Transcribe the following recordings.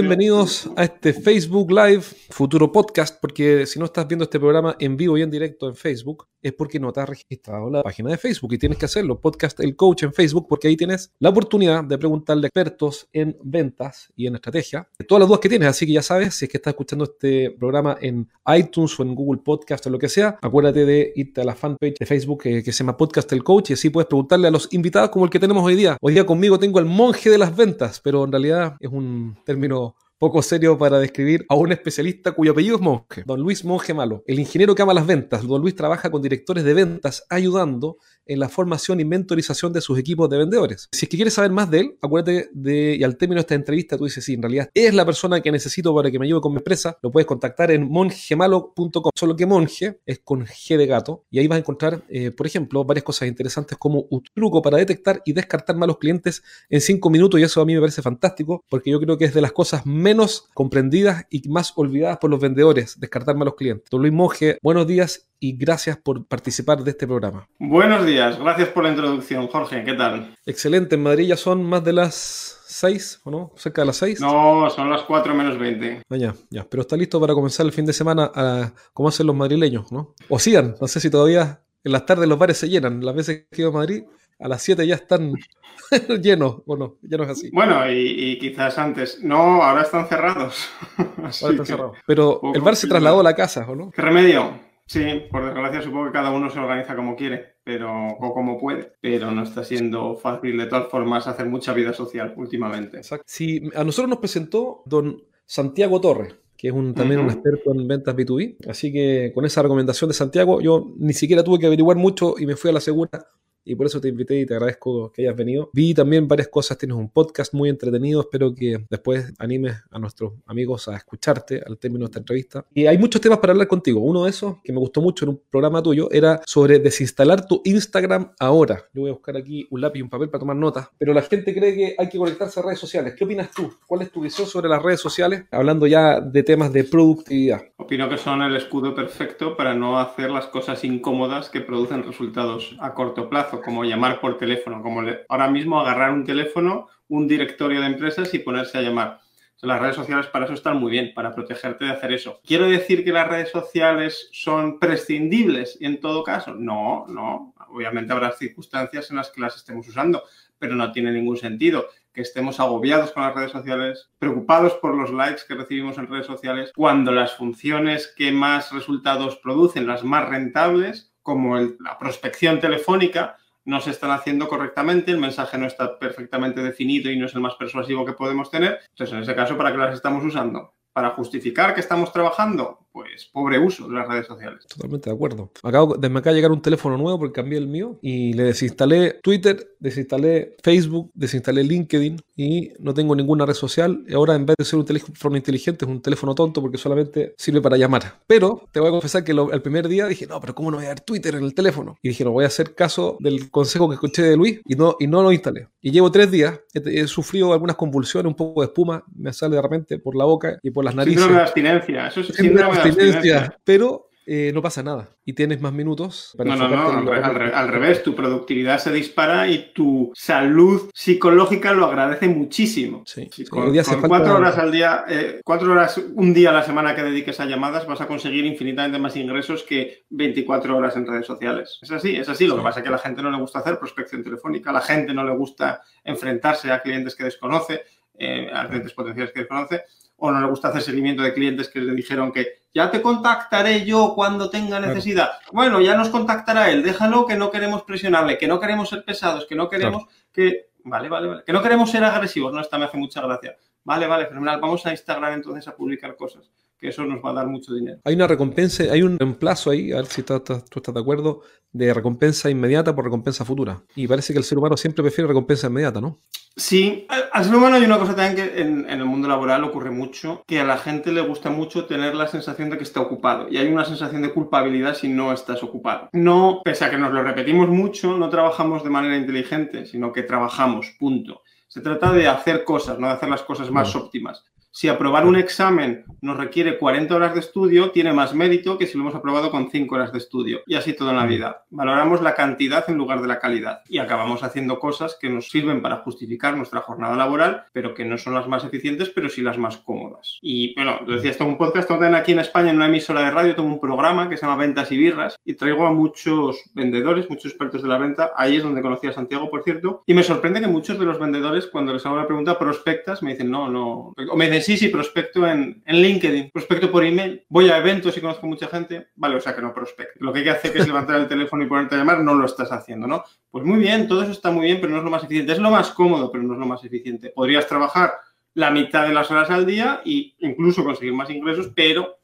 bienvenidos a este Facebook Live, futuro podcast, porque si no estás viendo este programa en vivo y en directo en Facebook, es porque no te has registrado la página de Facebook y tienes que hacerlo, podcast El Coach en Facebook, porque ahí tienes la oportunidad de preguntarle a expertos en ventas y en estrategia todas las dudas que tienes, así que ya sabes, si es que estás escuchando este programa en iTunes o en Google Podcast o lo que sea, acuérdate de irte a la fanpage de Facebook que, que se llama Podcast El Coach y así puedes preguntarle a los invitados como el que tenemos hoy día. Hoy día conmigo tengo al monje de las ventas, pero en realidad es un término poco serio para describir a un especialista cuyo apellido es Monje, don Luis Monje Malo, el ingeniero que ama las ventas. Don Luis trabaja con directores de ventas ayudando en la formación y mentorización de sus equipos de vendedores. Si es que quieres saber más de él, acuérdate de, y al término de esta entrevista tú dices, sí, en realidad es la persona que necesito para que me ayude con mi empresa, lo puedes contactar en mongemalo.com, solo que monje es con G de gato, y ahí vas a encontrar, eh, por ejemplo, varias cosas interesantes como un truco para detectar y descartar malos clientes en 5 minutos, y eso a mí me parece fantástico, porque yo creo que es de las cosas menos comprendidas y más olvidadas por los vendedores, descartar malos clientes. Don Luis Monje, buenos días y gracias por participar de este programa. Buenos días, gracias por la introducción, Jorge, ¿qué tal? Excelente, en Madrid ya son más de las 6, ¿o no? ¿Cerca de las 6? No, son las 4 menos 20. Ah, ya, ya, pero está listo para comenzar el fin de semana a, como hacen los madrileños, ¿no? O sigan, no sé si todavía en las tardes los bares se llenan, las veces que he ido a Madrid, a las 7 ya están llenos, bueno, ya no es así. Bueno, y, y, quizás antes. No, ahora están cerrados. ahora están cerrados. Pero el bar se trasladó a la casa, ¿o no? ¿Qué remedio? Sí, por desgracia supongo que cada uno se organiza como quiere, pero o como puede, pero no está siendo fácil de todas formas hacer mucha vida social últimamente. Exacto. Sí, a nosotros nos presentó don Santiago Torres, que es un, también uh -huh. un experto en ventas B2B, así que con esa recomendación de Santiago yo ni siquiera tuve que averiguar mucho y me fui a la segura y por eso te invité y te agradezco que hayas venido. Vi también varias cosas, tienes un podcast muy entretenido, espero que después animes a nuestros amigos a escucharte al término de esta entrevista. Y hay muchos temas para hablar contigo. Uno de esos, que me gustó mucho en un programa tuyo, era sobre desinstalar tu Instagram ahora. Yo voy a buscar aquí un lápiz y un papel para tomar notas, pero la gente cree que hay que conectarse a redes sociales. ¿Qué opinas tú? ¿Cuál es tu visión sobre las redes sociales? Hablando ya de temas de productividad. Opino que son el escudo perfecto para no hacer las cosas incómodas que producen resultados a corto plazo como llamar por teléfono, como ahora mismo agarrar un teléfono, un directorio de empresas y ponerse a llamar. Las redes sociales para eso están muy bien, para protegerte de hacer eso. ¿Quiero decir que las redes sociales son prescindibles en todo caso? No, no. Obviamente habrá circunstancias en las que las estemos usando, pero no tiene ningún sentido que estemos agobiados con las redes sociales, preocupados por los likes que recibimos en redes sociales, cuando las funciones que más resultados producen, las más rentables, como la prospección telefónica, no se están haciendo correctamente, el mensaje no está perfectamente definido y no es el más persuasivo que podemos tener. Entonces, en ese caso, ¿para qué las estamos usando? ¿Para justificar que estamos trabajando? Pues pobre uso de las redes sociales. Totalmente de acuerdo. Acabo, me acaba de llegar un teléfono nuevo porque cambié el mío y le desinstalé Twitter, desinstalé Facebook, desinstalé LinkedIn y no tengo ninguna red social. Y ahora en vez de ser un teléfono inteligente es un teléfono tonto porque solamente sirve para llamar. Pero te voy a confesar que lo, el primer día dije, no, pero ¿cómo no voy a dar Twitter en el teléfono? Y dije, no, voy a hacer caso del consejo que escuché de Luis y no, y no lo instalé. Y llevo tres días, he, he sufrido algunas convulsiones, un poco de espuma, me sale de repente por la boca y por las narices. Síndrome de abstinencia, eso es síndrome de abstinencia. Pero eh, no pasa nada y tienes más minutos para No, no, no, al, revés, tu productividad se dispara y tu salud psicológica lo agradece muchísimo. Sí, sí, con, con falta... cuatro horas al día, eh, cuatro horas un día a la semana que dediques a llamadas vas a conseguir infinitamente más ingresos que 24 horas en redes sociales. Es así, es así. Lo que pasa es que a la gente no le gusta hacer prospección telefónica, a la gente no le gusta enfrentarse a clientes que desconoce, eh, a clientes potenciales que desconoce o no le gusta hacer seguimiento de clientes que le dijeron que ya te contactaré yo cuando tenga necesidad. Claro. Bueno, ya nos contactará él, déjalo que no queremos presionarle, que no queremos ser pesados, que no queremos claro. que... Vale, vale, vale. Que no queremos ser agresivos, no, esta me hace mucha gracia. Vale, vale, fenomenal. Vamos a Instagram entonces a publicar cosas, que eso nos va a dar mucho dinero. Hay una recompensa, hay un reemplazo ahí, a ver si tú estás, tú estás de acuerdo, de recompensa inmediata por recompensa futura. Y parece que el ser humano siempre prefiere recompensa inmediata, ¿no? Sí, al ser humano hay una cosa también que en, en, el mundo laboral ocurre mucho, que a la gente le gusta mucho tener la sensación de que está ocupado y hay una sensación de culpabilidad si no estás ocupado. No, pese a que nos lo repetimos mucho, no trabajamos de manera inteligente, sino que trabajamos, punto. Se trata de hacer cosas, no de hacer las cosas más no. óptimas. Si aprobar un examen nos requiere 40 horas de estudio, tiene más mérito que si lo hemos aprobado con 5 horas de estudio. Y así todo en la mm. vida. Valoramos la cantidad en lugar de la calidad. Y acabamos haciendo cosas que nos sirven para justificar nuestra jornada laboral, pero que no son las más eficientes, pero sí las más cómodas. Y bueno, lo decía, tengo un podcast, tengo aquí en España, en una emisora de radio, tengo un programa que se llama Ventas y Birras y traigo a muchos vendedores, muchos expertos de la venta. Ahí es donde conocí a Santiago, por cierto. Y me sorprende que muchos de los vendedores, cuando les hago la pregunta prospectas, me dicen, no, no. O me dicen, sí, sí, prospecto en, en LinkedIn, prospecto por email, voy a eventos y conozco mucha gente, vale, o sea que no prospecto. Lo que hay que hacer es levantar el teléfono y ponerte a llamar, no lo estás haciendo, ¿no? Pues muy bien, todo eso está muy bien, pero no es lo más eficiente. Es lo más cómodo, pero no es lo más eficiente. Podrías trabajar la mitad de las horas al día e incluso conseguir más ingresos, pero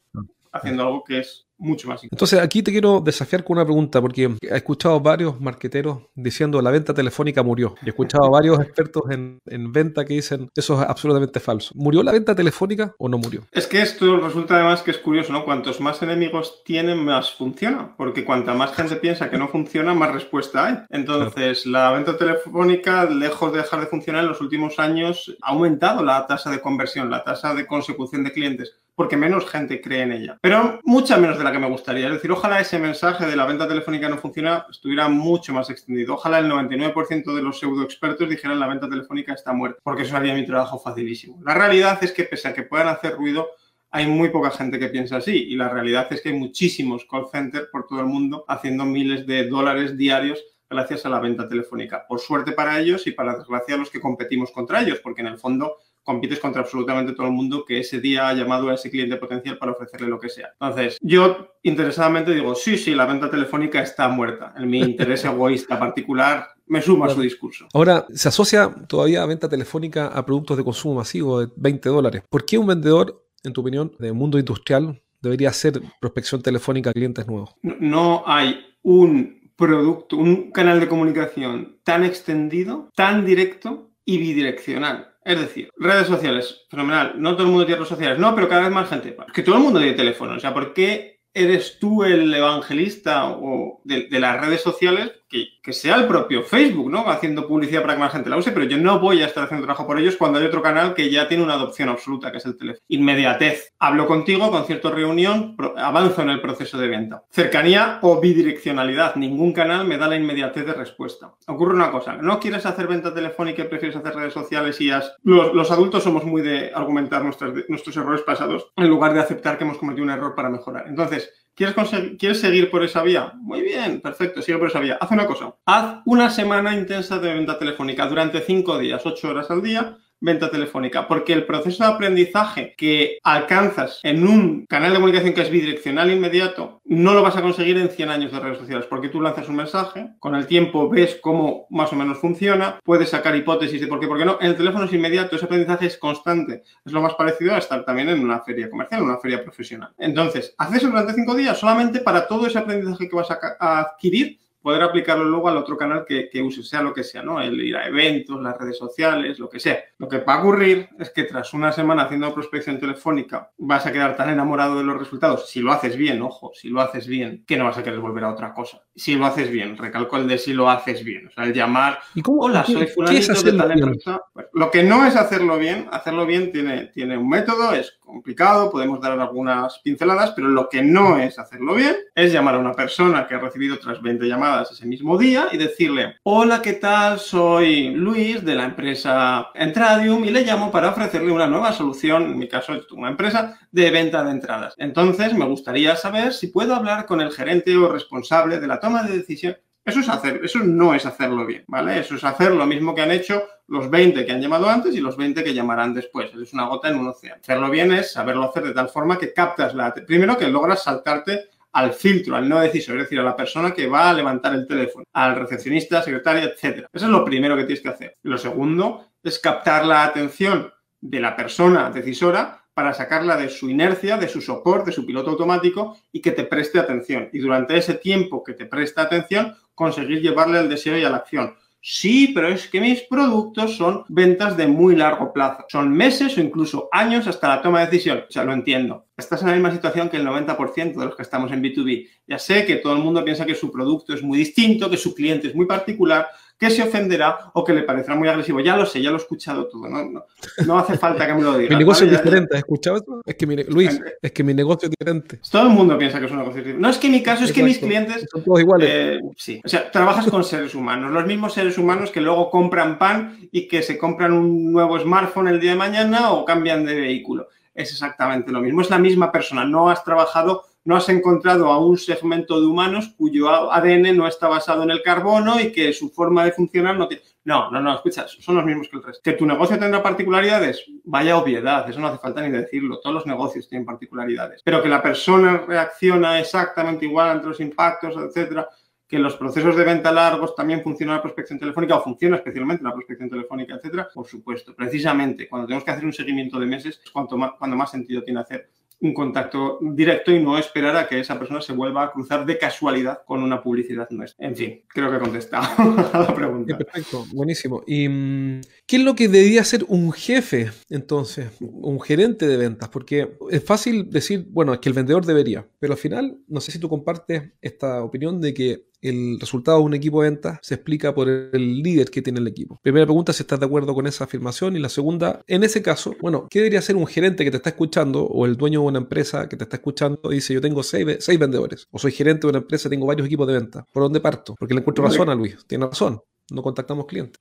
haciendo algo que es mucho más. Entonces, aquí te quiero desafiar con una pregunta, porque he escuchado varios marqueteros diciendo la venta telefónica murió. He escuchado a varios expertos en, venta que dicen eso es absolutamente falso. ¿Murió la venta telefónica o no murió? Es que esto resulta además que es curioso, ¿no? Cuantos más enemigos tienen, más funciona, porque cuanta más gente piensa que no funciona, más respuesta hay. Entonces, la venta telefónica, lejos de dejar de funcionar en los últimos años, ha aumentado la tasa de conversión, la tasa de consecución de clientes porque menos gente cree en ella. Pero mucha menos de la que me gustaría. Es decir, ojalá ese mensaje de la venta telefónica no funciona estuviera mucho más extendido. Ojalá el 99% de los pseudo expertos dijeran la venta telefónica está muerta, porque eso haría mi trabajo facilísimo. La realidad es que pese a que puedan hacer ruido, hay muy poca gente que piensa así y la realidad es que hay muchísimos call centers por todo el mundo haciendo miles de dólares diarios gracias a la venta telefónica. Por suerte para ellos y para desgracia los que competimos contra ellos, porque en el fondo compites contra absolutamente todo el mundo que ese día ha llamado a ese cliente potencial para ofrecerle lo que sea. Entonces, yo interesadamente digo, sí, sí, la venta telefónica está muerta. En mi interés egoísta particular me suma a su discurso. Ahora, se asocia todavía a venta telefónica a productos de consumo masivo de 20 dólares. ¿Por qué un vendedor, en tu opinión, de mundo industrial debería hacer prospección telefónica a clientes nuevos? no hay un producto, un canal de comunicación tan extendido, tan directo y bidireccional es decir, redes sociales, fenomenal. No todo el mundo tiene redes sociales. No, pero cada vez más gente. Es que todo el mundo tiene teléfono. O sea, ¿por qué eres tú el evangelista o de, de las redes sociales que, sea el propio Facebook, ¿no? Haciendo publicidad para que más gente la use, pero yo no voy a estar haciendo trabajo por ellos cuando hay otro canal que ya tiene una adopción absoluta, que es el teléfono. Inmediatez. Hablo contigo, con cierta reunión, avanzo en el proceso de venta. Cercanía o bidireccionalidad. Ningún canal me da la inmediatez de respuesta. Ocurre una cosa, no quieres hacer venta telefónica y prefieres hacer redes sociales y has... Los, adultos somos muy de argumentar nuestros errores pasados en lugar de aceptar que hemos cometido un error para mejorar. Entonces, ¿Quieres, ¿Quieres seguir por esa vía? Muy bien, perfecto, sigue por esa vía. Haz una cosa. Haz una semana intensa de venta telefónica durante cinco días, ocho horas al día, venta telefónica, porque el proceso de aprendizaje que alcanzas en un canal de comunicación que es bidireccional inmediato, no lo vas a conseguir en 100 años de redes sociales, porque tú lanzas un mensaje, con el tiempo ves cómo más o menos funciona, puedes sacar hipótesis de por qué, por qué no. En el teléfono es inmediato, ese aprendizaje es constante. Es lo más parecido a estar también en una feria comercial, en una feria profesional. Entonces, haces eso durante cinco días solamente para todo ese aprendizaje que vas a adquirir poder aplicarlo luego al otro canal que, que use, sea lo que sea, ¿no? El ir a eventos, las redes sociales, lo que sea. Lo que va a ocurrir es que tras una semana haciendo prospección telefónica vas a quedar tan enamorado de los resultados, si lo haces bien, ojo, si lo haces bien, que no vas a querer volver a otra cosa. Si lo haces bien, recalco el de si lo haces bien, o sea, el llamar, ¿Y cómo, hola, soy fulanito de tal empresa. lo que no es hacerlo bien, hacerlo bien tiene, tiene un método, es complicado, podemos dar algunas pinceladas, pero lo que no es hacerlo bien es llamar a una persona que ha recibido otras 20 llamadas ese mismo día y decirle, hola, ¿qué tal? Soy Luis de la empresa Entradium y le llamo para ofrecerle una nueva solución, en mi caso es una empresa, de venta de entradas. Entonces, me gustaría saber si puedo hablar con el gerente o responsable de la toma de decisión eso es hacer, eso no es hacerlo bien, ¿vale? Eso es hacer lo mismo que han hecho los 20 que han llamado antes y los 20 que llamarán después. Es una gota en un océano. Hacerlo bien es saberlo hacer de tal forma que captas la... Primero que logras saltarte al filtro, al no decisor, es decir, a la persona que va a levantar el teléfono, al recepcionista, secretaria, etc. Eso es lo primero que tienes que hacer. Lo segundo es captar la atención de la persona decisora para sacarla de su inercia, de su soporte, de su piloto automático y que te preste atención. Y durante ese tiempo que te presta atención, conseguir llevarle al deseo y a la acción. Sí, pero es que mis productos son ventas de muy largo plazo. Son meses o incluso años hasta la toma de decisión. O sea, lo entiendo. Estás en la misma situación que el 90% de los que estamos en B2B. Ya sé que todo el mundo piensa que su producto es muy distinto, que su cliente es muy particular, que se ofenderá o que le parecerá muy agresivo. Ya lo sé, ya lo he escuchado todo, no, no, hace falta que me lo digas. mi negocio es diferente, ¿has escuchado eso? Es que mi, Luis, es que mi negocio es diferente. Todo el mundo piensa que es un negocio diferente. No es que mi caso, es que mis clientes... Son todos iguales. Eh, sí, o sea, trabajas con seres humanos, los mismos seres humanos que luego compran pan y que se compran un nuevo smartphone el día de mañana o cambian de vehículo. Es exactamente lo mismo, es la misma persona, no has trabajado no has encontrado a un segmento de humanos cuyo ADN no está basado en el carbono y que su forma de funcionar no tiene... No, no, no, escucha, son los mismos que el resto. ¿Que tu negocio tendrá particularidades? Vaya obviedad, eso no hace falta ni decirlo. Todos los negocios tienen particularidades. Pero que la persona reacciona exactamente igual ante los impactos, etcétera, que los procesos de venta largos también funciona la prospección telefónica o funciona especialmente la prospección telefónica, etcétera, por supuesto. Precisamente cuando tenemos que hacer un seguimiento de meses es cuanto cuando más sentido tiene hacer un contacto directo y no esperar a que esa persona se vuelva a cruzar de casualidad con una publicidad nuestra. En fin, creo que he contestado a la pregunta. perfecto, buenísimo. ¿Y mm, qué es lo que debería ser un jefe entonces, un gerente de ventas? Porque es fácil decir, bueno, es que el vendedor debería, pero al final, no sé si tú compartes esta opinión de que el resultado de un equipo de ventas se explica por el líder que tiene el equipo. Primera pregunta, si estás de acuerdo con esa afirmación. Y la segunda, en ese caso, bueno, ¿qué debería ser un gerente que te está escuchando o el dueño de una empresa que te está escuchando y dice, yo tengo seis, seis vendedores o soy gerente de una empresa, tengo varios equipos de venta? ¿Por dónde parto? Porque le encuentro razón a Luis, tiene razón no contactamos clientes.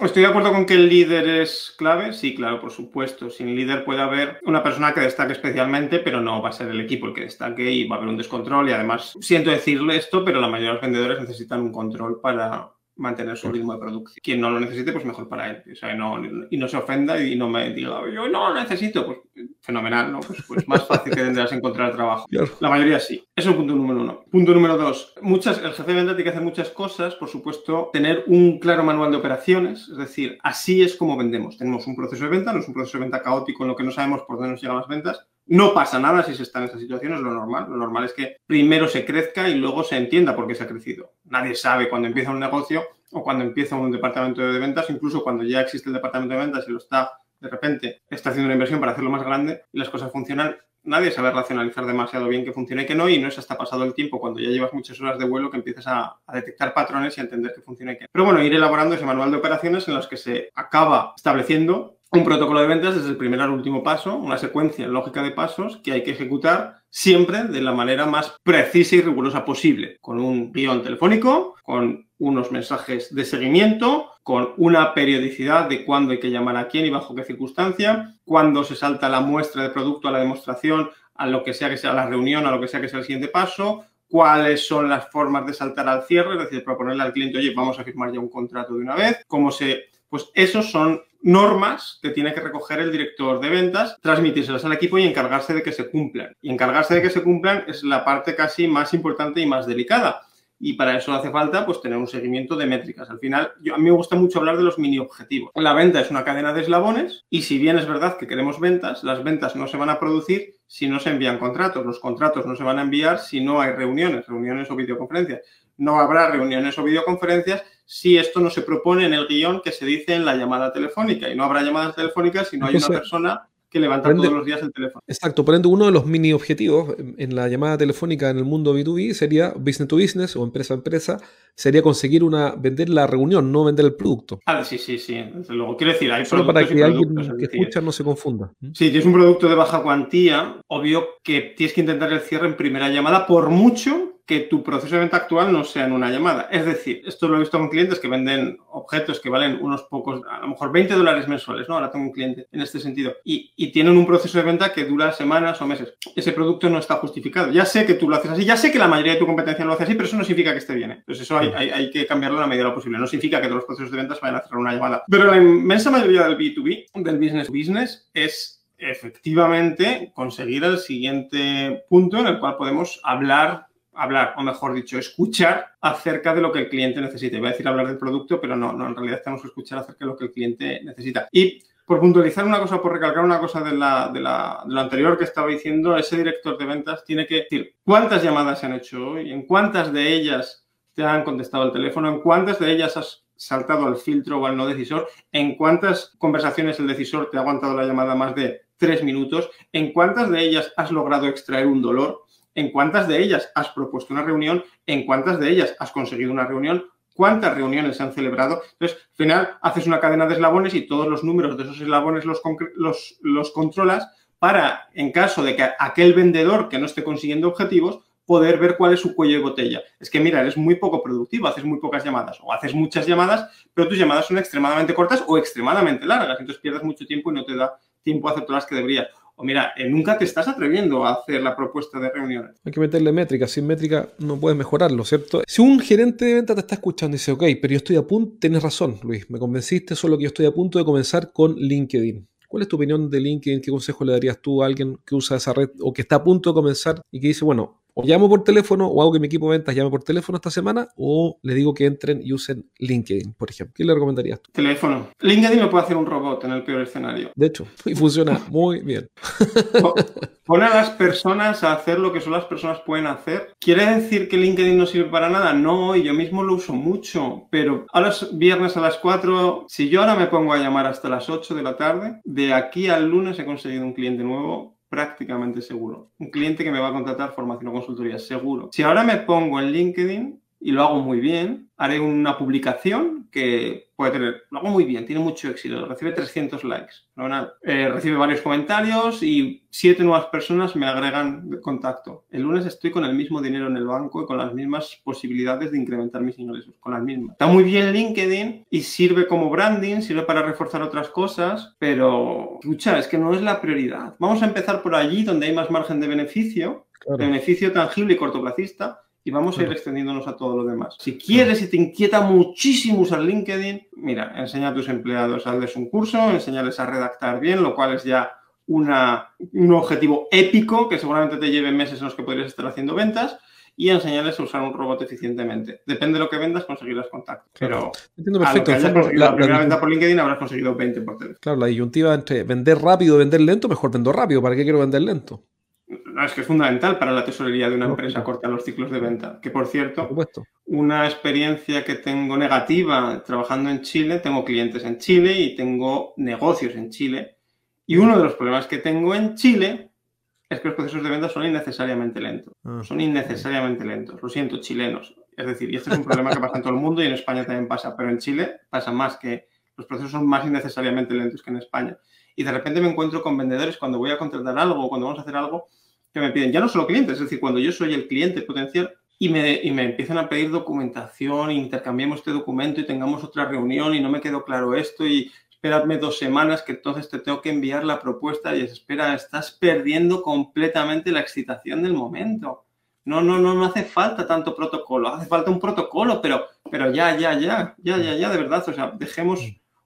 Estoy de acuerdo con que el líder es clave. Sí, claro, por supuesto. Sin líder puede haber una persona que destaque especialmente, pero no va a ser el equipo el que destaque y va a haber un descontrol. Y además, siento decirle esto, pero la mayoría de los vendedores necesitan un control para, mantener su ritmo de producción. Quien no lo necesite, pues mejor para él. O sea, no, y no se ofenda y no me diga, yo no lo necesito. Pues fenomenal, ¿no? Pues, pues más fácil que tendrás encontrar trabajo. La mayoría sí. Eso es el punto número uno. Punto número dos. Muchas, el jefe de venta tiene que hacer muchas cosas. Por supuesto, tener un claro manual de operaciones. Es decir, así es como vendemos. Tenemos un proceso de venta, no es un proceso de venta caótico en lo que no sabemos por dónde nos llegan las ventas no pasa nada si se está en esa situación, es lo normal. Lo normal es que primero se crezca y luego se entienda por qué se ha crecido. Nadie sabe cuando empieza un negocio o cuando empieza un departamento de ventas, incluso cuando ya existe el departamento de ventas y lo está, de repente, está haciendo una inversión para hacerlo más grande y las cosas funcionan. Nadie sabe racionalizar demasiado bien que funciona y que no, y no es hasta pasado el tiempo, cuando ya llevas muchas horas de vuelo, que empiezas a, detectar patrones y a entender que funciona y que. Pero bueno, ir elaborando ese manual de operaciones en los que se acaba estableciendo un protocolo de ventas desde el primer al último paso, una secuencia lógica de pasos que hay que ejecutar siempre de la manera más precisa y rigurosa posible, con un guion telefónico, con unos mensajes de seguimiento, con una periodicidad de cuándo hay que llamar a quién y bajo qué circunstancia, cuándo se salta la muestra de producto a la demostración, a lo que sea que sea la reunión, a lo que sea que sea el siguiente paso, cuáles son las formas de saltar al cierre, es decir, proponerle al cliente, oye, vamos a firmar ya un contrato de una vez, cómo se... Pues esos son normas que tiene que recoger el director de ventas, transmitírselas al equipo y encargarse de que se cumplan. Y encargarse de que se cumplan es la parte casi más importante y más delicada. Y para eso hace falta pues, tener un seguimiento de métricas. Al final, yo, a mí me gusta mucho hablar de los mini objetivos. La venta es una cadena de eslabones y si bien es verdad que queremos ventas, las ventas no se van a producir si no se envían contratos. Los contratos no se van a enviar si no hay reuniones, reuniones o videoconferencias. No habrá reuniones o videoconferencias si esto no se propone en el guion que se dice en la llamada telefónica. Y no habrá llamadas telefónicas si no hay una persona que levanta todos los días el teléfono. Exacto, por ende, uno de los mini objetivos en la llamada telefónica en el mundo B2B sería business to business o empresa a empresa, sería conseguir una, vender la reunión, no vender el producto. Ah, sí, sí, sí. Desde luego, quiero decir, hay Solo para que alguien que escucha no se confunda. ¿Mm? Sí, si es un producto de baja cuantía, obvio que tienes que intentar el cierre en primera llamada, por mucho que tu proceso de venta actual no sea en una llamada. Es decir, esto lo he visto con clientes que venden objetos que valen unos pocos, a lo mejor 20 dólares mensuales, ¿no? Ahora tengo un cliente en este sentido. Y, tienen un proceso de venta que dura semanas o meses. Ese producto no está justificado. Ya sé que tú lo haces así, ya sé que la mayoría de tu competencia lo hace así, pero eso no significa que esté bien. Entonces eso hay, hay, que cambiarlo a la medida de lo posible. No significa que todos los procesos de ventas vayan a cerrar una llamada. Pero la inmensa mayoría del B2B, del business to business, es efectivamente conseguir el siguiente punto en el cual podemos hablar hablar, o mejor dicho, escuchar acerca de lo que el cliente necesita. Voy a decir hablar del producto, pero no, no, en realidad tenemos que escuchar acerca de lo que el cliente necesita. Y por puntualizar una cosa, por recalcar una cosa de, la, de, la, de lo anterior que estaba diciendo, ese director de ventas tiene que decir cuántas llamadas se han hecho hoy, en cuántas de ellas te han contestado el teléfono, en cuántas de ellas has saltado al filtro o al no decisor, en cuántas conversaciones el decisor te ha aguantado la llamada más de tres minutos, en cuántas de ellas has logrado extraer un dolor, en cuántas de ellas has propuesto una reunión, en cuántas de ellas has conseguido una reunión, cuántas reuniones se han celebrado. Entonces, al final, haces una cadena de eslabones y todos los números de esos eslabones los, los, los controlas para, en caso de que aquel vendedor que no esté consiguiendo objetivos, poder ver cuál es su cuello de botella. Es que, mira, eres muy poco productivo, haces muy pocas llamadas o haces muchas llamadas, pero tus llamadas son extremadamente cortas o extremadamente largas, entonces pierdes mucho tiempo y no te da tiempo a hacer todas las que deberías. O mira, eh, nunca te estás atreviendo a hacer la propuesta de reuniones. Hay que meterle métrica. Sin métrica no puedes mejorarlo, ¿cierto? Si un gerente de venta te está escuchando y dice, ok, pero yo estoy a punto, tienes razón, Luis, me convenciste, solo que yo estoy a punto de comenzar con LinkedIn. ¿Cuál es tu opinión de LinkedIn? ¿Qué consejo le darías tú a alguien que usa esa red o que está a punto de comenzar y que dice, bueno, o llamo por teléfono o hago que mi equipo de ventas llame por teléfono esta semana o le digo que entren y usen LinkedIn, por ejemplo. ¿Qué le recomendarías tú? Teléfono. LinkedIn lo puede hacer un robot en el peor escenario. De hecho, y funciona muy bien. Pone a las personas a hacer lo que solo las personas pueden hacer. ¿Quiere decir que LinkedIn no sirve para nada? No, yo mismo lo uso mucho, pero ahora es viernes a las 4. Si yo ahora me pongo a llamar hasta las 8 de la tarde, de aquí al lunes he conseguido un cliente nuevo prácticamente seguro. Un cliente que me va a contratar formación o consultoría, seguro. Si ahora me pongo en LinkedIn y lo hago muy bien, haré una publicación que puede tener, lo hago muy bien, tiene mucho éxito, recibe 300 likes, eh, recibe varios comentarios y siete nuevas personas me agregan de contacto. El lunes estoy con el mismo dinero en el banco y con las mismas posibilidades de incrementar mis ingresos, con las mismas. Está muy bien LinkedIn y sirve como branding, sirve para reforzar otras cosas, pero, escucha, es que no es la prioridad. Vamos a empezar por allí donde hay más margen de beneficio, de beneficio tangible y cortoplacista, y vamos a ir extendiéndonos a todo lo demás. Si quieres y te inquieta muchísimo usar LinkedIn, mira, enseña a tus empleados, hazles un curso, enseñarles a redactar bien, lo cual es ya una, un objetivo épico que seguramente te lleve meses en los que podrías estar haciendo ventas y enseñarles a usar un robot eficientemente. Depende de lo que vendas, conseguirás contacto. Pero Entiendo perfecto. la, primera venta por LinkedIn habrás conseguido 20 por teléfono. Claro, la disyuntiva entre vender rápido y vender lento, mejor vendo rápido. ¿Para qué quiero vender lento? Es que es fundamental para la tesorería de una empresa cortar los ciclos de venta. Que por cierto, una experiencia que tengo negativa trabajando en Chile, tengo clientes en Chile y tengo negocios en Chile. Y uno de los problemas que tengo en Chile es que los procesos de venta son innecesariamente lentos. Ah. Son innecesariamente lentos. Lo siento, chilenos. Es decir, y este es un problema que pasa en todo el mundo y en España también pasa, pero en Chile pasa más que los procesos son más innecesariamente lentos que en España y de repente me encuentro con vendedores cuando voy a contratar algo o cuando vamos a hacer algo que me piden, ya no solo clientes, es decir, cuando yo soy el cliente potencial y me, y me empiezan a pedir documentación, intercambiemos este documento y tengamos otra reunión y no me quedó claro esto y espérame dos semanas que entonces te tengo que enviar la propuesta y es, espera, estás perdiendo completamente la excitación del momento. No, no, no, no hace falta tanto protocolo, hace falta un protocolo, pero, pero ya, ya, ya, ya, ya, ya, de verdad, o sea, dejemos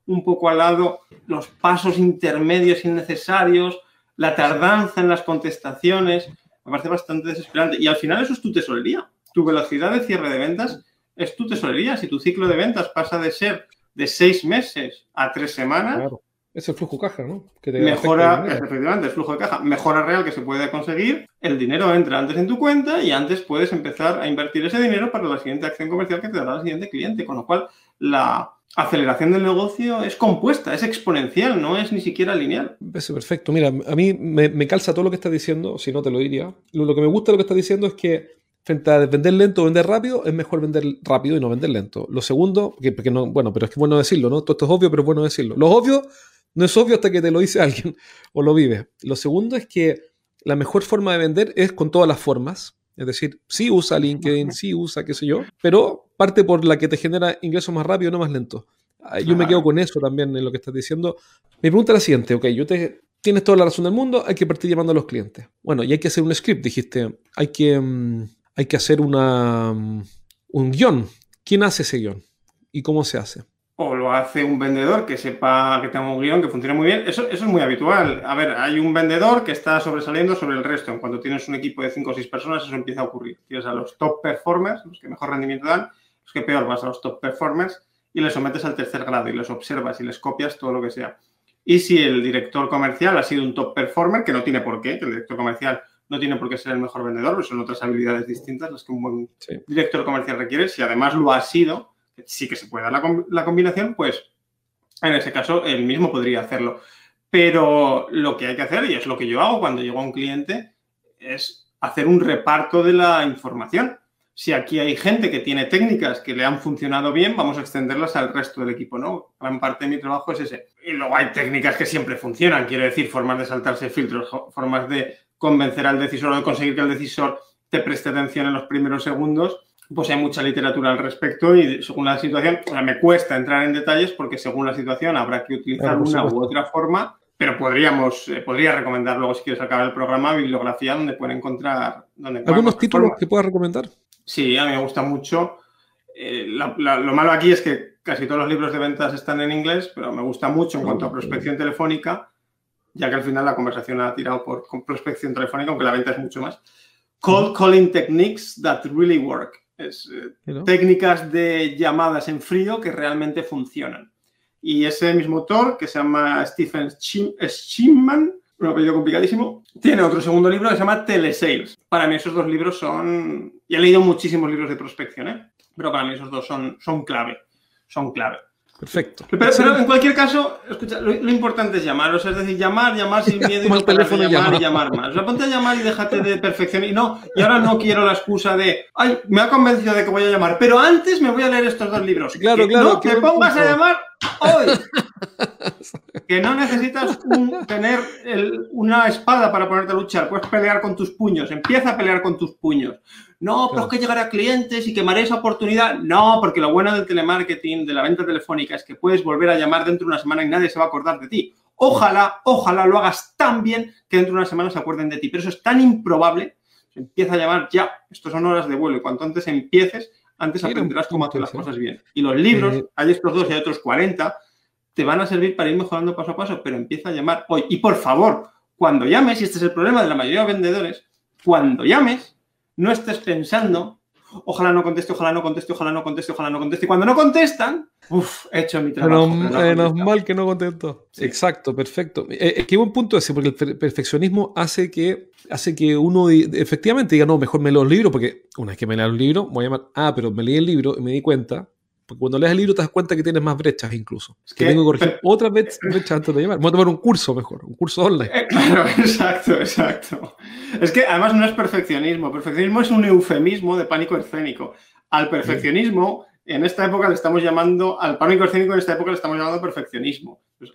un poco al lado los pasos intermedios innecesarios, la tardanza en las contestaciones. Me parece bastante desesperante. Y al final eso es tu tesorería. Tu velocidad de cierre de ventas es tu tesorería. Si tu ciclo de ventas pasa de ser de seis meses a tres semanas, es el flujo caja, ¿no? mejora, efectivamente, el flujo de caja, mejora real que se puede conseguir, el dinero entra antes en tu cuenta y antes puedes empezar a invertir ese dinero para la siguiente acción comercial que te dará el siguiente cliente, con lo cual la aceleración del negocio es compuesta, es exponencial, no es ni siquiera lineal. Perfecto. Mira, a mí me, calza todo lo que estás diciendo, si no te lo diría. Lo, que me gusta de lo que estás diciendo es que frente a vender lento o vender rápido, es mejor vender rápido y no vender lento. Lo segundo, porque, no, bueno, pero es que bueno decirlo, ¿no? Todo esto es obvio, pero es bueno decirlo. Lo obvio no es obvio hasta que te lo dice alguien o lo vive. Lo segundo es que la mejor forma de vender es con todas las formas. Es decir, sí usa LinkedIn, sí usa qué sé yo, pero parte por la que te genera ingresos más rápido, no más lento. Yo me quedo con eso también en lo que estás diciendo. Mi pregunta es la siguiente, ok, yo te, tienes toda la razón del mundo, hay que partir llamando a los clientes. Bueno, y hay que hacer un script, dijiste, hay que, mm, hay que hacer una, mm, un guion. ¿Quién hace ese guion? ¿Y cómo se hace? o lo hace un vendedor que sepa que tenga un guion que funcione muy bien. Eso, eso es muy habitual. A ver, hay un vendedor que está sobresaliendo sobre el resto. En cuanto tienes un equipo de 5 o 6 personas, eso empieza a ocurrir. Tienes a los top performers, los que mejor rendimiento dan, que peor vas a los top performers y les sometes al tercer grado y les observas y les copias todo lo que sea. Y si el director comercial ha sido un top performer, que no tiene por qué, que el director comercial no tiene por qué ser el mejor vendedor, son otras habilidades distintas las que un buen director comercial requiere. Si además lo ha sido, sí que se puede dar la, combinación, pues en ese caso él mismo podría hacerlo. Pero lo que hay que hacer, y es lo que yo hago cuando llego a un cliente, es hacer un reparto de la información. Si aquí hay gente que tiene técnicas que le han funcionado bien, vamos a extenderlas al resto del equipo, ¿no? Gran parte de mi trabajo es ese. Y luego hay técnicas que siempre funcionan, quiero decir, formas de saltarse filtros, formas de convencer al decisor o de conseguir que el decisor te preste atención en los primeros segundos. Pues hay mucha literatura al respecto y según la situación, o sea, me cuesta entrar en detalles porque según la situación habrá que utilizar una u otra forma pero podríamos, eh, podría recomendar luego, si quieres acabar el programa, bibliografía donde pueden encontrar. Donde ¿Algunos títulos que puedas recomendar? Sí, a mí me gusta mucho. Eh, lo malo aquí es que casi todos los libros de ventas están en inglés, pero me gusta mucho en cuanto a prospección telefónica, ya que al final la conversación ha tirado por prospección telefónica, aunque la venta es mucho más. Cold Calling Techniques That Really Work. Es, eh, técnicas de llamadas en frío que realmente funcionan. Y ese mismo autor, que se llama Stephen Schimman, un apellido complicadísimo, tiene otro segundo libro que se llama Telesales. Para mí esos dos libros son... Y he leído muchísimos libros de prospección, ¿eh? pero para mí esos dos son, son clave. Son clave. Perfecto. Pero, en cualquier caso, escucha, lo, importante es llamar, es decir, llamar, llamar sin miedo y teléfono llamar, y llamar más. O sea, ponte a llamar y déjate de perfección. Y no, y ahora no quiero la excusa de, ay, me ha convencido de que voy a llamar, pero antes me voy a leer estos dos libros. Claro, claro. No, que pongas a llamar hoy. que no necesitas tener una espada para ponerte a luchar, puedes pelear con tus puños, empieza a pelear con tus puños. No, pero es que llegaré a clientes y quemaré esa oportunidad. No, porque lo bueno del telemarketing, de la venta telefónica, es que puedes volver a llamar dentro de una semana y nadie se va a acordar de ti. Ojalá, ojalá lo hagas tan bien que dentro de una semana se acuerden de ti. Pero eso es tan improbable. Empieza a llamar ya. Estos son horas de vuelo y cuanto antes empieces, antes aprenderás cómo hacer las cosas bien. Y los libros, eh, hay estos dos y hay otros 40, te van a servir para ir mejorando paso a paso, pero empieza a llamar hoy. Y por favor, cuando llames, y este es el problema de la mayoría de vendedores, cuando llames, no estés pensando, ojalá no conteste, ojalá no conteste, ojalá no conteste, ojalá no conteste. Y cuando no contestan, uff, he hecho mi trabajo. Menos, mal que no contestó. Exacto, perfecto. Eh, qué buen punto ese, porque el perfeccionismo hace que, hace que uno efectivamente diga, no, mejor me leo el libro, porque una vez que me leo el libro, voy a llamar, ah, pero me leí el libro y me di cuenta porque cuando lees el libro te das cuenta que tienes más brechas incluso. que, tengo que corregir otra vez brechas antes de llamar. Voy a tomar un curso mejor, un curso online. Eh, claro, exacto, exacto. Es que además no es perfeccionismo. Perfeccionismo es un eufemismo de pánico escénico. Al perfeccionismo, en esta época le estamos llamando, al pánico escénico en esta época le estamos llamando perfeccionismo. Pues,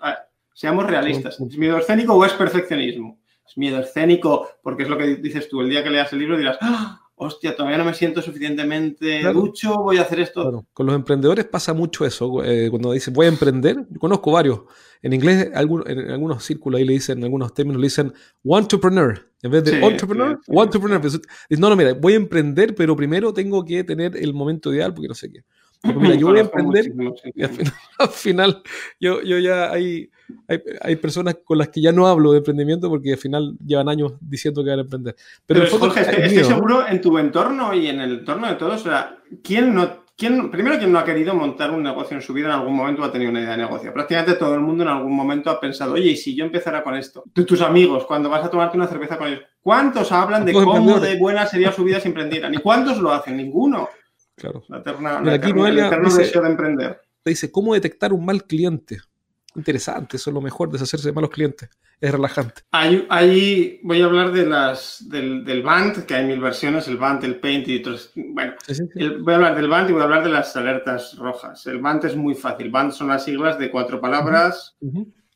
seamos realistas. ¿Es miedo escénico o es perfeccionismo? Es miedo escénico porque es lo que dices tú. El día que leas el libro dirás, ¡Ah! Hostia, todavía no me siento suficientemente ducho, voy a hacer esto. Con los emprendedores pasa mucho eso. Eh, cuando dicen voy a emprender, yo conozco varios. En inglés, en algunos círculos ahí le dicen, en algunos términos le dicen entrepreneur. En vez de entrepreneur, entrepreneur. No, no, mira, voy a emprender, pero primero tengo que tener el momento ideal porque no sé qué. Mira, yo voy a emprender y al final, yo, yo ya hay, hay, personas con las que ya no hablo de emprendimiento porque al final llevan años diciendo que van a emprender. Pero, Jorge, estoy, seguro en tu entorno y en el entorno de todos, o sea, ¿quién no, quién, primero, quien no ha querido montar un negocio en su vida en algún momento ha tenido una idea de negocio? Prácticamente todo el mundo en algún momento ha pensado, oye, ¿y si yo empezara con esto? tus amigos, cuando vas a tomarte una cerveza con ellos, ¿cuántos hablan de cómo de buena sería su vida si emprendieran? ¿Y cuántos lo hacen? Ninguno. Claro. La eterna, aquí Noelia dice, de emprender. Dice, ¿cómo detectar un mal cliente? Interesante, eso es lo mejor, deshacerse de malos clientes. Es relajante. Ahí, voy a hablar de las, del, del, Band, que hay mil versiones, el Band, el Paint y otros. Bueno, voy a hablar del Band y voy a hablar de las alertas rojas. El Band es muy fácil. Band son las siglas de cuatro palabras.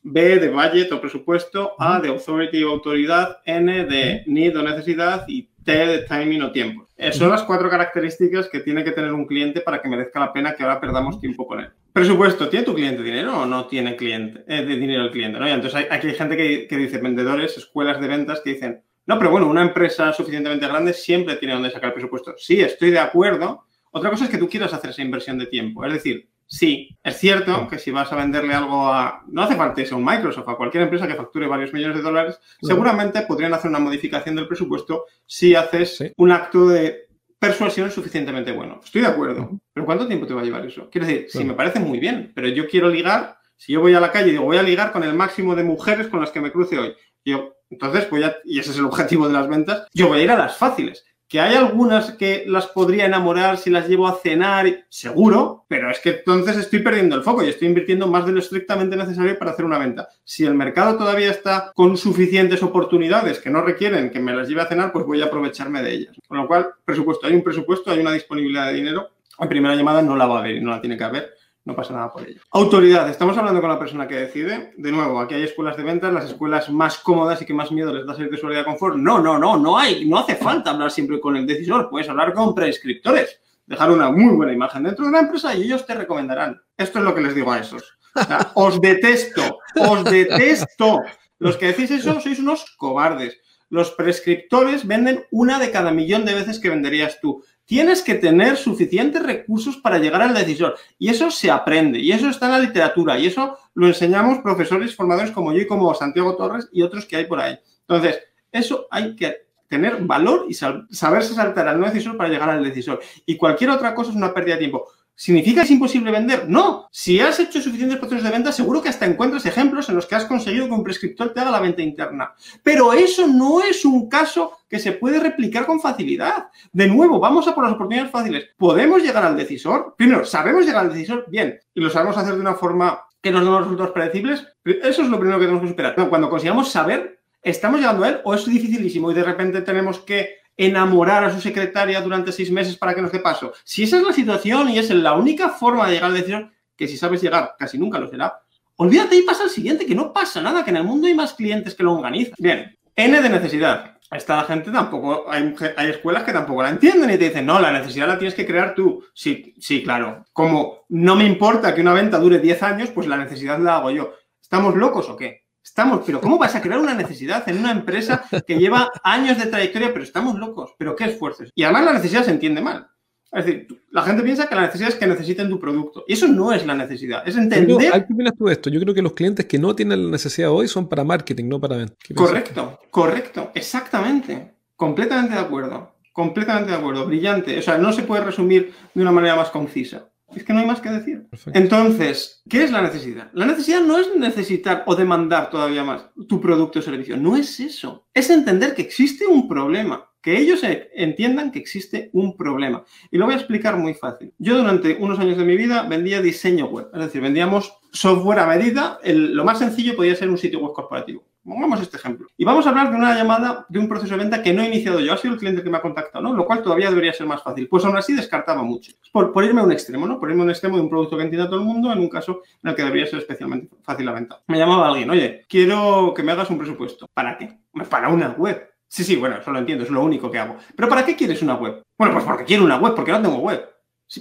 B de budget o presupuesto, A de authority o autoridad, N de need o necesidad y T de timing o tiempo. Eh, son las cuatro características que tiene que tener un cliente para que merezca la pena que ahora perdamos tiempo con él. Presupuesto, ¿tiene tu cliente dinero o no tiene cliente, eh, de dinero el cliente? ¿no? entonces aquí hay gente que, que, dice, vendedores, escuelas de ventas que dicen, no, pero bueno, una empresa suficientemente grande siempre tiene donde sacar presupuesto. Sí, estoy de acuerdo. Otra cosa es que tú quieras hacer esa inversión de tiempo. Es decir, Sí, es cierto que si vas a venderle algo a, no hace falta ser un Microsoft, a cualquier empresa que facture varios millones de dólares, seguramente podrían hacer una modificación del presupuesto si haces un acto de persuasión suficientemente bueno. Estoy de acuerdo, pero ¿cuánto tiempo te va a llevar eso? Quiero decir, sí me parece muy bien, pero yo quiero ligar, si yo voy a la calle y digo, voy a ligar con el máximo de mujeres con las que me cruce hoy, yo, entonces voy a, y ese es el objetivo de las ventas, yo voy a ir a las fáciles. Que hay algunas que las podría enamorar si las llevo a cenar, seguro, pero es que entonces estoy perdiendo el foco y estoy invirtiendo más de lo estrictamente necesario para hacer una venta. Si el mercado todavía está con suficientes oportunidades que no requieren que me las lleve a cenar, pues voy a aprovecharme de ellas. Con lo cual, presupuesto, hay un presupuesto, hay una disponibilidad de dinero. En primera llamada no la va a haber y no la tiene que haber no pasa nada por ello. Autoridad, estamos hablando con la persona que decide. De nuevo, aquí hay escuelas de ventas, las escuelas más cómodas y que más miedo les da salir de su área de confort. No, no, no, no hay, no hace falta hablar siempre con el decisor, puedes hablar con prescriptores, dejar una muy buena imagen dentro de la empresa y ellos te recomendarán. Esto es lo que les digo a esos. os detesto, os detesto. Los que decís eso sois unos cobardes. Los prescriptores venden una de cada millón de veces que venderías tú tienes que tener suficientes recursos para llegar al decisor. Y eso se aprende, y eso está en la literatura, y eso lo enseñamos profesores formadores como yo y como Santiago Torres y otros que hay por ahí. Entonces, eso hay que tener valor y saberse saltar al no decisor para llegar al decisor. Y cualquier otra cosa es una pérdida de tiempo. ¿Significa que es imposible vender? No. Si has hecho suficientes procesos de venta, seguro que hasta encuentras ejemplos en los que has conseguido que un prescriptor te haga la venta interna. Pero eso no es un caso que se puede replicar con facilidad. De nuevo, vamos a por las oportunidades fáciles. ¿Podemos llegar al decisor? Primero, ¿sabemos llegar al decisor? Bien. ¿Y lo sabemos hacer de una forma que nos dé los resultados predecibles? Eso es lo primero que tenemos que superar. Cuando consigamos saber, ¿estamos llegando a él o es dificilísimo y de repente tenemos que enamorar a su secretaria durante seis meses para que nos dé paso. Si esa es la situación y es la única forma de llegar a la decisión, que si sabes llegar, casi nunca lo será, olvídate y pasa al siguiente, que no pasa nada, que en el mundo hay más clientes que lo organizan. Bien, N de necesidad. Esta gente tampoco, hay, hay, escuelas que tampoco la entienden y te dicen, no, la necesidad la tienes que crear tú. Sí, sí, claro. Como no me importa que una venta dure 10 años, pues la necesidad la hago yo. ¿Estamos locos o qué? Estamos, pero ¿cómo vas a crear una necesidad en una empresa que lleva años de trayectoria? Pero estamos locos, pero qué esfuerzos. Y además la necesidad se entiende mal. Es decir, la gente piensa que la necesidad es que necesiten tu producto. Y eso no es la necesidad, es entender... ¿Qué opinas tú de esto? Yo creo que los clientes que no tienen la necesidad hoy son para marketing, no para venta. Correcto, correcto, exactamente. Completamente de acuerdo. Completamente de acuerdo. Brillante. O sea, no se puede resumir de una manera más concisa. Es que no hay más que decir. Entonces, ¿qué es la necesidad? La necesidad no es necesitar o demandar todavía más tu producto o servicio. No es eso. Es entender que existe un problema. Que ellos entiendan que existe un problema. Y lo voy a explicar muy fácil. Yo durante unos años de mi vida vendía diseño web. Es decir, vendíamos software a medida. lo más sencillo podía ser un sitio web corporativo. Pongamos este ejemplo. Y vamos a hablar de una llamada de un proceso de venta que no he iniciado yo, ha sido el cliente que me ha contactado, ¿no? Lo cual todavía debería ser más fácil. Pues aún así descartaba mucho. Por, irme a un extremo, ¿no? Por irme a un extremo de un producto que entienda todo el mundo en un caso en el que debería ser especialmente fácil la venta. Me llamaba alguien, oye, quiero que me hagas un presupuesto. ¿Para qué? Para una web. Sí, sí, bueno, eso lo entiendo, es lo único que hago. Pero ¿para qué quieres una web? Bueno, pues porque quiero una web, porque no tengo web.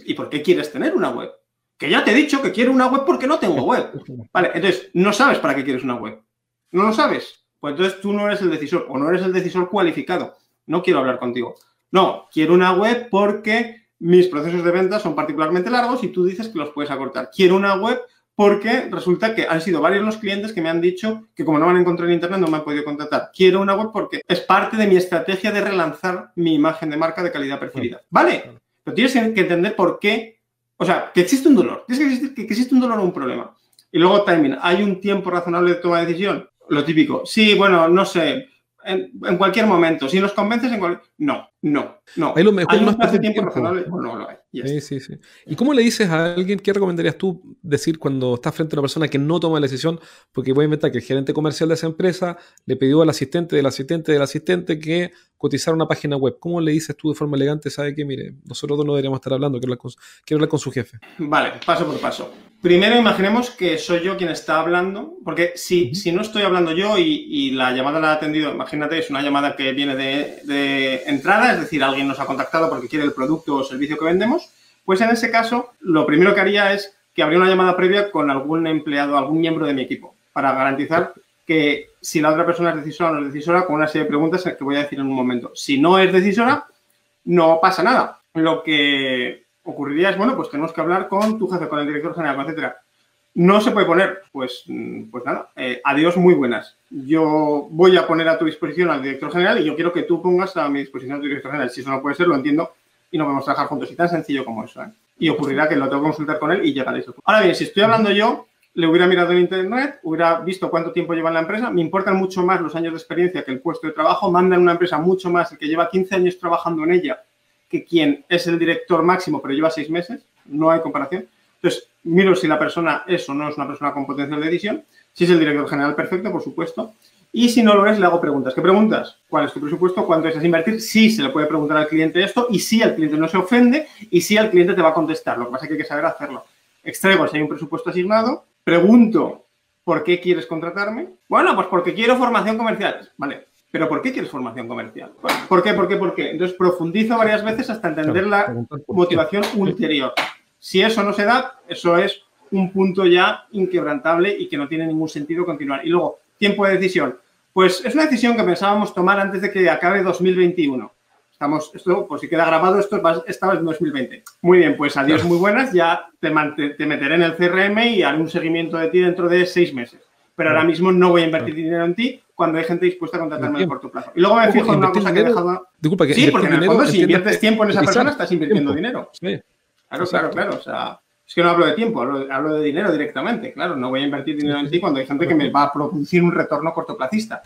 ¿Y por qué quieres tener una web? Que ya te he dicho que quiero una web porque no tengo web. Vale, entonces, no sabes para qué quieres una web. No lo sabes pues entonces tú no eres el decisor o no eres el decisor cualificado. No quiero hablar contigo. No, quiero una web porque mis procesos de venta son particularmente largos y tú dices que los puedes acortar. Quiero una web porque resulta que han sido varios los clientes que me han dicho que como no van a encontrar en internet no me han podido contratar. Quiero una web porque es parte de mi estrategia de relanzar mi imagen de marca de calidad percibida. ¿Vale? Pero tienes que entender por qué, o sea, que existe un dolor, tienes que, que existe un dolor o un problema. Y luego timing, ¿hay un tiempo razonable de toma de decisión? Lo típico. Sí, bueno, no sé. En, cualquier momento. Si nos convences en cualquier... No, no, no. Hay, lo mejor ¿Hay un tiempo, tiempo razonable no lo hay. Sí, sí, sí. ¿Y cómo le dices a alguien, qué recomendarías tú decir cuando estás frente a una persona que no toma la decisión? Porque voy a inventar que el gerente comercial de esa empresa le pidió al asistente del asistente del asistente que cotizara una página web. ¿Cómo le dices tú de forma elegante, sabe que, mire, nosotros dos no deberíamos estar hablando, quiero hablar con su jefe? Vale, paso por paso. Primero imaginemos que soy yo quien está hablando, porque si, si no estoy hablando yo y, la llamada la ha atendido, imagínate, es una llamada que viene de, entrada, es decir, alguien nos ha contactado porque quiere el producto o servicio que vendemos, pues en ese caso lo primero que haría es que habría una llamada previa con algún empleado, algún miembro de mi equipo, para garantizar que si la otra persona es decisora o no es decisora, con una serie de preguntas que voy a decir en un momento. Si no es decisora, no pasa nada. Lo que ocurriría es, bueno, pues tenemos que hablar con tu jefe, con el director general, etcétera. No se puede poner, pues, mm, pues nada, eh, adiós, muy buenas. Yo voy a poner a tu disposición al director general y yo quiero que tú pongas a mi disposición al director general. Si eso no puede ser, lo entiendo y no podemos trabajar juntos. Y tan sencillo como eso. ¿eh? Y ocurrirá que lo tengo que consultar con él y llegaréis a Ahora bien, si estoy hablando yo, le hubiera mirado en internet, hubiera visto cuánto tiempo lleva en la empresa. Me importan mucho más los años de experiencia que el puesto de trabajo. Mandan una empresa mucho más el que lleva 15 años trabajando en ella que quien es el director máximo pero lleva seis meses. No hay comparación. Entonces, miro si la persona es o no es una persona con potencial de decisión. Si es el director general, perfecto, por supuesto. Y si no lo es, le hago preguntas. ¿Qué preguntas? ¿Cuál es tu presupuesto? ¿Cuánto deseas invertir? Sí, se le puede preguntar al cliente esto y si el cliente no se ofende y si el cliente te va a contestar. Lo que pasa es que hay que saber hacerlo. Extraigo si hay un presupuesto asignado, pregunto ¿por qué quieres contratarme? Bueno, pues porque quiero formación comercial. Vale, pero ¿por qué quieres formación comercial? ¿Por qué? ¿Por qué? ¿Por qué? Entonces profundizo varias veces hasta entender la motivación ulterior. Si eso no se da, eso es un punto ya inquebrantable y que no tiene ningún sentido continuar. Y luego, tiempo de decisión. Pues es una decisión que pensábamos tomar antes de que acabe 2021. Estamos, esto, por si queda grabado, esto estaba en 2020. Muy bien, pues adiós, muy buenas. Ya te, te meteré en el CRM y haré un seguimiento de ti dentro de seis meses. Pero ahora mismo no voy a invertir dinero en ti cuando hay gente dispuesta a contratarme a corto plazo. Y luego me fijo en una cosa que he dejado. Disculpa, que sí, porque en el fondo, si inviertes tiempo en esa persona, estás invirtiendo dinero. Sí. Claro, claro, claro. O sea, es que no hablo de tiempo, hablo, de dinero directamente. Claro, no voy a invertir dinero en ti cuando hay gente que me va a producir un retorno cortoplacista.